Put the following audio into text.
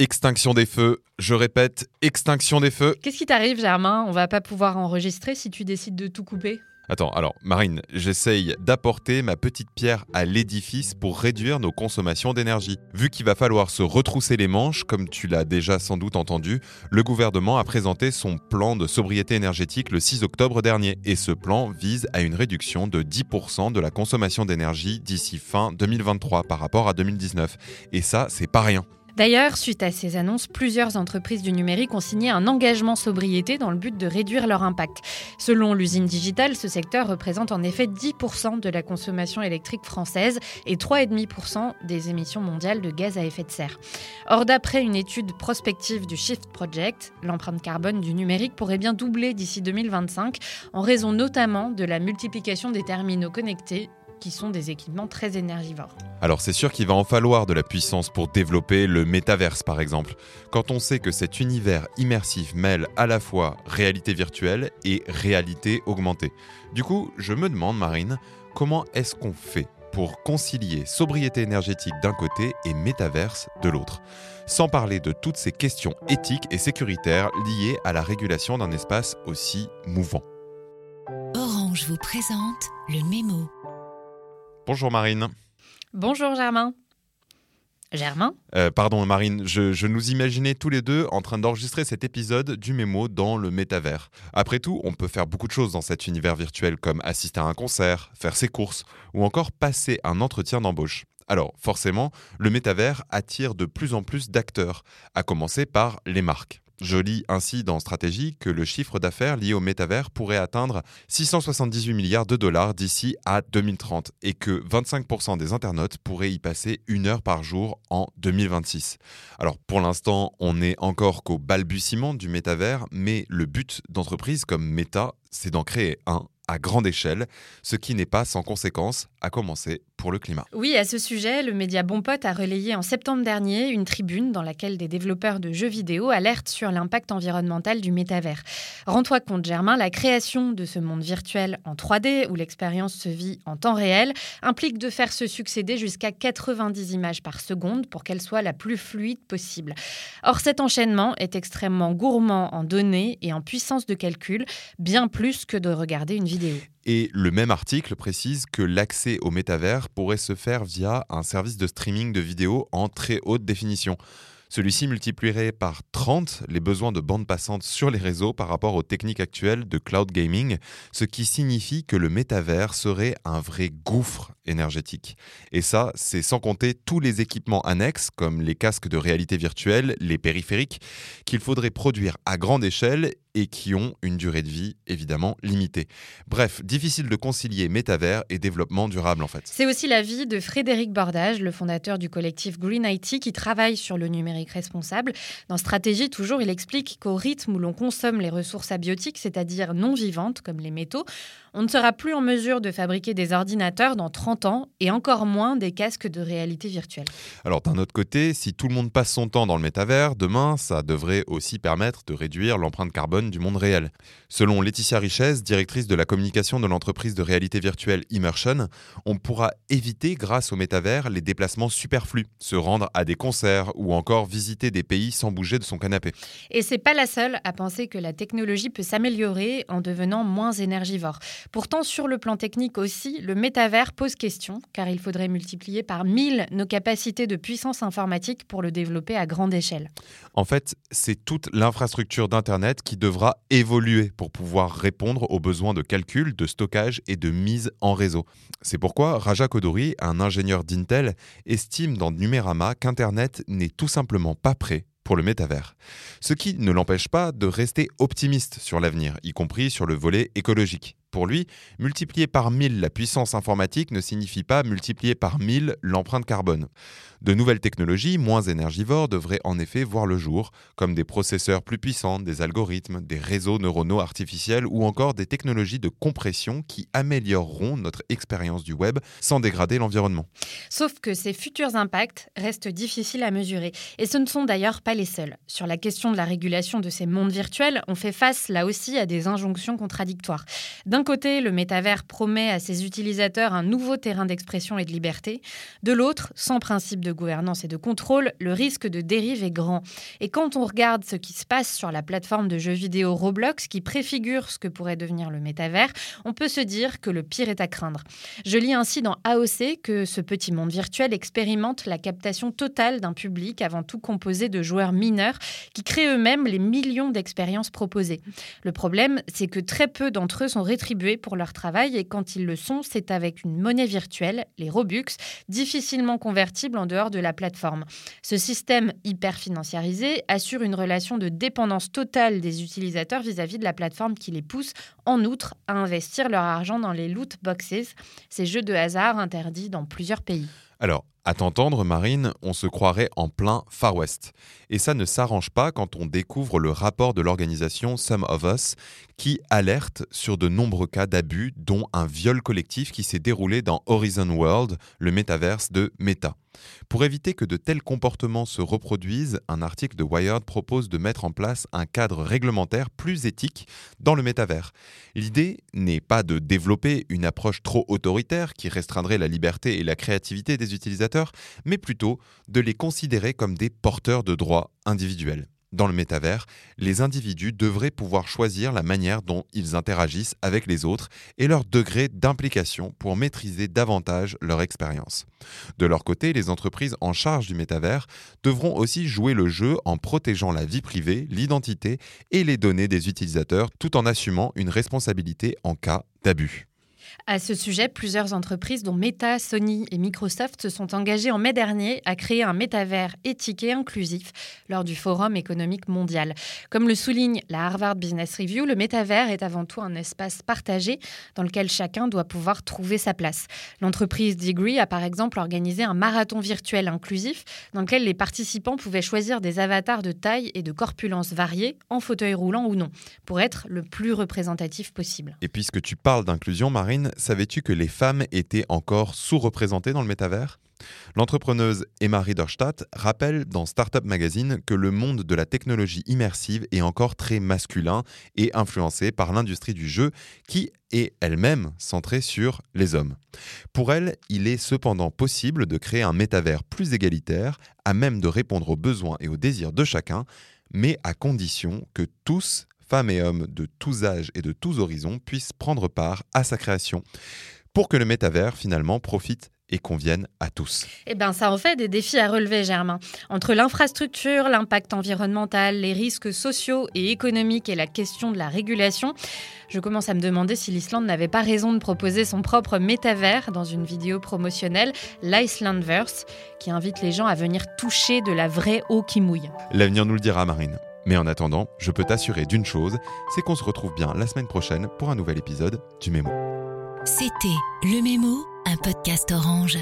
Extinction des feux. Je répète, extinction des feux. Qu'est-ce qui t'arrive, Germain? On va pas pouvoir enregistrer si tu décides de tout couper. Attends, alors, Marine, j'essaye d'apporter ma petite pierre à l'édifice pour réduire nos consommations d'énergie. Vu qu'il va falloir se retrousser les manches, comme tu l'as déjà sans doute entendu, le gouvernement a présenté son plan de sobriété énergétique le 6 octobre dernier. Et ce plan vise à une réduction de 10% de la consommation d'énergie d'ici fin 2023 par rapport à 2019. Et ça, c'est pas rien. D'ailleurs, suite à ces annonces, plusieurs entreprises du numérique ont signé un engagement sobriété dans le but de réduire leur impact. Selon l'usine digitale, ce secteur représente en effet 10% de la consommation électrique française et 3,5% des émissions mondiales de gaz à effet de serre. Or, d'après une étude prospective du Shift Project, l'empreinte carbone du numérique pourrait bien doubler d'ici 2025 en raison notamment de la multiplication des terminaux connectés qui sont des équipements très énergivores. Alors c'est sûr qu'il va en falloir de la puissance pour développer le métaverse par exemple, quand on sait que cet univers immersif mêle à la fois réalité virtuelle et réalité augmentée. Du coup, je me demande Marine, comment est-ce qu'on fait pour concilier sobriété énergétique d'un côté et métaverse de l'autre, sans parler de toutes ces questions éthiques et sécuritaires liées à la régulation d'un espace aussi mouvant. Orange vous présente le mémo. Bonjour Marine. Bonjour Germain. Germain? Euh, pardon Marine, je, je nous imaginais tous les deux en train d'enregistrer cet épisode du mémo dans le métavers. Après tout, on peut faire beaucoup de choses dans cet univers virtuel comme assister à un concert, faire ses courses ou encore passer un entretien d'embauche. Alors forcément, le métavers attire de plus en plus d'acteurs, à commencer par les marques. Je lis ainsi dans Stratégie que le chiffre d'affaires lié au métavers pourrait atteindre 678 milliards de dollars d'ici à 2030 et que 25% des internautes pourraient y passer une heure par jour en 2026. Alors pour l'instant, on n'est encore qu'au balbutiement du métavers, mais le but d'entreprises comme Meta, c'est d'en créer un à grande échelle, ce qui n'est pas sans conséquence, à commencer pour le climat. Oui, à ce sujet, le média Bon Pote a relayé en septembre dernier une tribune dans laquelle des développeurs de jeux vidéo alertent sur l'impact environnemental du métavers. Rends-toi compte, Germain, la création de ce monde virtuel en 3D, où l'expérience se vit en temps réel, implique de faire se succéder jusqu'à 90 images par seconde pour qu'elle soit la plus fluide possible. Or, cet enchaînement est extrêmement gourmand en données et en puissance de calcul, bien plus que de regarder une vidéo. Et le même article précise que l'accès au métavers pourrait se faire via un service de streaming de vidéos en très haute définition. Celui-ci multiplierait par 30 les besoins de bande passante sur les réseaux par rapport aux techniques actuelles de cloud gaming, ce qui signifie que le métavers serait un vrai gouffre énergétique. Et ça, c'est sans compter tous les équipements annexes, comme les casques de réalité virtuelle, les périphériques, qu'il faudrait produire à grande échelle et qui ont une durée de vie évidemment limitée. Bref, difficile de concilier métavers et développement durable en fait. C'est aussi l'avis de Frédéric Bordage, le fondateur du collectif Green IT qui travaille sur le numérique responsable. Dans Stratégie, toujours, il explique qu'au rythme où l'on consomme les ressources abiotiques, c'est-à-dire non vivantes comme les métaux, on ne sera plus en mesure de fabriquer des ordinateurs dans 30 ans et encore moins des casques de réalité virtuelle. Alors d'un autre côté, si tout le monde passe son temps dans le métavers, demain, ça devrait aussi permettre de réduire l'empreinte carbone du monde réel. Selon Laetitia Richez, directrice de la communication de l'entreprise de réalité virtuelle Immersion, on pourra éviter grâce au métavers les déplacements superflus, se rendre à des concerts ou encore visiter des pays sans bouger de son canapé. Et c'est pas la seule à penser que la technologie peut s'améliorer en devenant moins énergivore. Pourtant, sur le plan technique aussi, le métavers pose question, car il faudrait multiplier par 1000 nos capacités de puissance informatique pour le développer à grande échelle. En fait, c'est toute l'infrastructure d'Internet qui devra évoluer pour pouvoir répondre aux besoins de calcul, de stockage et de mise en réseau. C'est pourquoi Raja Koduri, un ingénieur d'Intel, estime dans Numérama qu'Internet n'est tout simplement pas prêt pour le métavers. Ce qui ne l'empêche pas de rester optimiste sur l'avenir, y compris sur le volet écologique. Pour lui, multiplier par 1000 la puissance informatique ne signifie pas multiplier par 1000 l'empreinte carbone. De nouvelles technologies, moins énergivores, devraient en effet voir le jour, comme des processeurs plus puissants, des algorithmes, des réseaux neuronaux artificiels ou encore des technologies de compression qui amélioreront notre expérience du web sans dégrader l'environnement. Sauf que ces futurs impacts restent difficiles à mesurer. Et ce ne sont d'ailleurs pas les seuls. Sur la question de la régulation de ces mondes virtuels, on fait face là aussi à des injonctions contradictoires. D'un côté, le métavers promet à ses utilisateurs un nouveau terrain d'expression et de liberté. De l'autre, sans principe de de gouvernance et de contrôle, le risque de dérive est grand. Et quand on regarde ce qui se passe sur la plateforme de jeux vidéo Roblox, qui préfigure ce que pourrait devenir le métavers, on peut se dire que le pire est à craindre. Je lis ainsi dans AOC que ce petit monde virtuel expérimente la captation totale d'un public avant tout composé de joueurs mineurs qui créent eux-mêmes les millions d'expériences proposées. Le problème, c'est que très peu d'entre eux sont rétribués pour leur travail et quand ils le sont, c'est avec une monnaie virtuelle, les Robux, difficilement convertibles en dehors de la plateforme. Ce système hyper financiarisé assure une relation de dépendance totale des utilisateurs vis-à-vis de la plateforme qui les pousse, en outre, à investir leur argent dans les loot boxes, ces jeux de hasard interdits dans plusieurs pays. Alors, à t'entendre, Marine, on se croirait en plein Far West. Et ça ne s'arrange pas quand on découvre le rapport de l'organisation Some of Us, qui alerte sur de nombreux cas d'abus, dont un viol collectif qui s'est déroulé dans Horizon World, le métaverse de Meta. Pour éviter que de tels comportements se reproduisent, un article de Wired propose de mettre en place un cadre réglementaire plus éthique dans le métavers. L'idée n'est pas de développer une approche trop autoritaire qui restreindrait la liberté et la créativité des utilisateurs, mais plutôt de les considérer comme des porteurs de droits individuels. Dans le métavers, les individus devraient pouvoir choisir la manière dont ils interagissent avec les autres et leur degré d'implication pour maîtriser davantage leur expérience. De leur côté, les entreprises en charge du métavers devront aussi jouer le jeu en protégeant la vie privée, l'identité et les données des utilisateurs tout en assumant une responsabilité en cas d'abus. À ce sujet, plusieurs entreprises, dont Meta, Sony et Microsoft, se sont engagées en mai dernier à créer un métavers éthique et inclusif lors du Forum économique mondial. Comme le souligne la Harvard Business Review, le métavers est avant tout un espace partagé dans lequel chacun doit pouvoir trouver sa place. L'entreprise Degree a par exemple organisé un marathon virtuel inclusif dans lequel les participants pouvaient choisir des avatars de taille et de corpulence variés, en fauteuil roulant ou non, pour être le plus représentatif possible. Et puisque tu parles d'inclusion, Marine, savais-tu que les femmes étaient encore sous-représentées dans le métavers? L'entrepreneuse Emma Riederstadt rappelle dans Startup Magazine que le monde de la technologie immersive est encore très masculin et influencé par l'industrie du jeu qui est elle-même centrée sur les hommes. Pour elle, il est cependant possible de créer un métavers plus égalitaire, à même de répondre aux besoins et aux désirs de chacun, mais à condition que tous femmes et hommes de tous âges et de tous horizons puissent prendre part à sa création pour que le métavers finalement profite et convienne à tous. Eh bien, ça en fait des défis à relever, Germain. Entre l'infrastructure, l'impact environnemental, les risques sociaux et économiques et la question de la régulation, je commence à me demander si l'Islande n'avait pas raison de proposer son propre métavers dans une vidéo promotionnelle, l'Icelandverse, qui invite les gens à venir toucher de la vraie eau qui mouille. L'avenir nous le dira, Marine. Mais en attendant, je peux t'assurer d'une chose, c'est qu'on se retrouve bien la semaine prochaine pour un nouvel épisode du Mémo. C'était Le Mémo, un podcast orange.